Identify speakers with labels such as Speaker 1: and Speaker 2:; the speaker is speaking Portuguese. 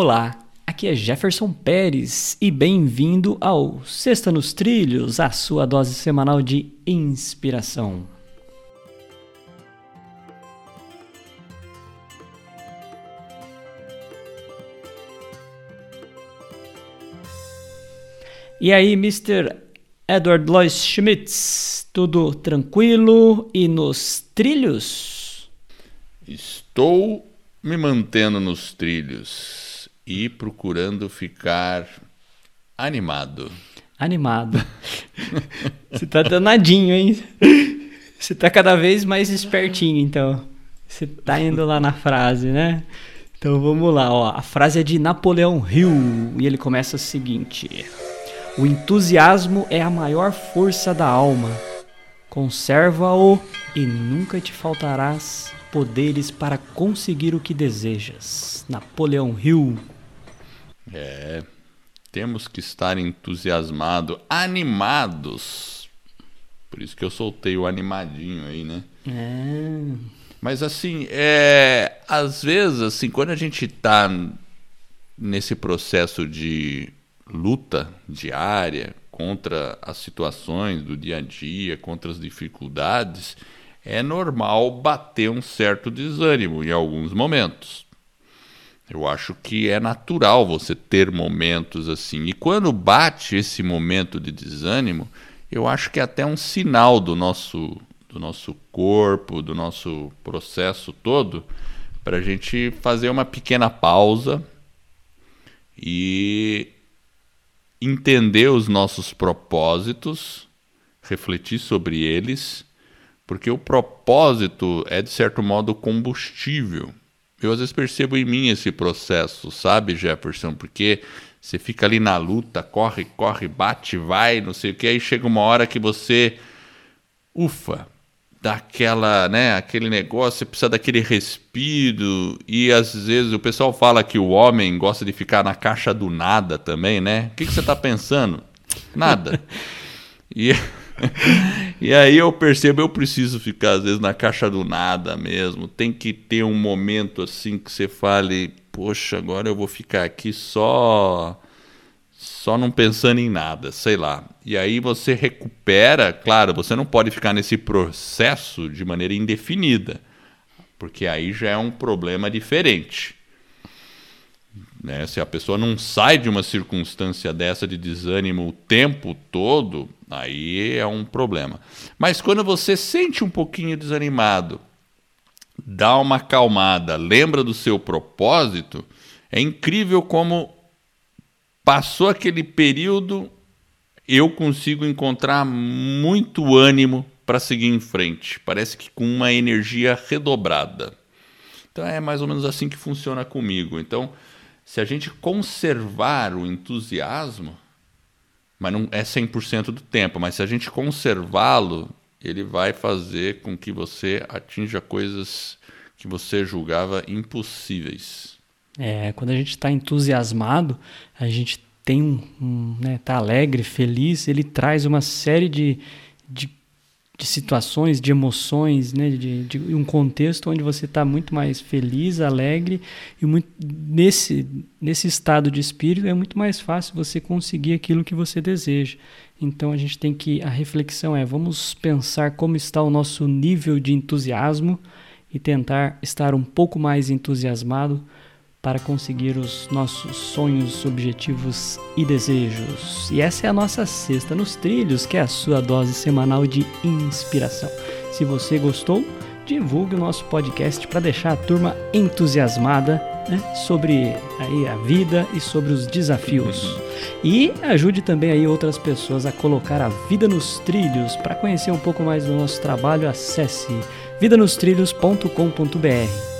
Speaker 1: Olá, aqui é Jefferson Pérez e bem-vindo ao Sexta nos Trilhos, a sua dose semanal de inspiração. E aí, Mr. Edward Lois Schmitz, tudo tranquilo e nos trilhos?
Speaker 2: Estou me mantendo nos trilhos e procurando ficar animado.
Speaker 1: Animado. Você tá danadinho, hein? Você tá cada vez mais espertinho, então. Você tá indo lá na frase, né? Então vamos lá, ó. A frase é de Napoleão Hill e ele começa o seguinte: O entusiasmo é a maior força da alma. Conserva-o e nunca te faltarás poderes para conseguir o que desejas. Napoleão Hill.
Speaker 2: É, temos que estar entusiasmados, animados. Por isso que eu soltei o animadinho aí, né? É. Mas assim, é, às vezes, assim, quando a gente está nesse processo de luta diária contra as situações do dia a dia, contra as dificuldades, é normal bater um certo desânimo em alguns momentos. Eu acho que é natural você ter momentos assim. E quando bate esse momento de desânimo, eu acho que é até um sinal do nosso, do nosso corpo, do nosso processo todo, para a gente fazer uma pequena pausa e entender os nossos propósitos, refletir sobre eles, porque o propósito é, de certo modo, combustível eu às vezes percebo em mim esse processo, sabe, Jefferson? Porque você fica ali na luta, corre, corre, bate, vai, não sei o que, aí chega uma hora que você, ufa, dá aquela, né, aquele negócio, você precisa daquele respiro, e às vezes o pessoal fala que o homem gosta de ficar na caixa do nada também, né? O que, que você está pensando? Nada. E e aí eu percebo, eu preciso ficar às vezes na caixa do nada mesmo. Tem que ter um momento assim que você fale, poxa, agora eu vou ficar aqui só só não pensando em nada, sei lá. E aí você recupera, claro, você não pode ficar nesse processo de maneira indefinida, porque aí já é um problema diferente. Né? Se a pessoa não sai de uma circunstância dessa de desânimo o tempo todo, aí é um problema. Mas quando você sente um pouquinho desanimado, dá uma acalmada, lembra do seu propósito, é incrível como passou aquele período, eu consigo encontrar muito ânimo para seguir em frente. Parece que com uma energia redobrada. Então é mais ou menos assim que funciona comigo. Então, se a gente conservar o entusiasmo, mas não é 100% do tempo, mas se a gente conservá-lo, ele vai fazer com que você atinja coisas que você julgava impossíveis.
Speaker 1: É, quando a gente está entusiasmado, a gente tem um, um né, tá alegre, feliz, ele traz uma série de, de de situações, de emoções, né? de, de um contexto onde você está muito mais feliz, alegre e muito, nesse, nesse estado de espírito é muito mais fácil você conseguir aquilo que você deseja. Então a gente tem que a reflexão é vamos pensar como está o nosso nível de entusiasmo e tentar estar um pouco mais entusiasmado para conseguir os nossos sonhos, objetivos e desejos. E essa é a nossa Sexta nos Trilhos, que é a sua dose semanal de inspiração. Se você gostou, divulgue o nosso podcast para deixar a turma entusiasmada né, sobre aí a vida e sobre os desafios. E ajude também aí outras pessoas a colocar a vida nos trilhos. Para conhecer um pouco mais do nosso trabalho, acesse vidanostrilhos.com.br.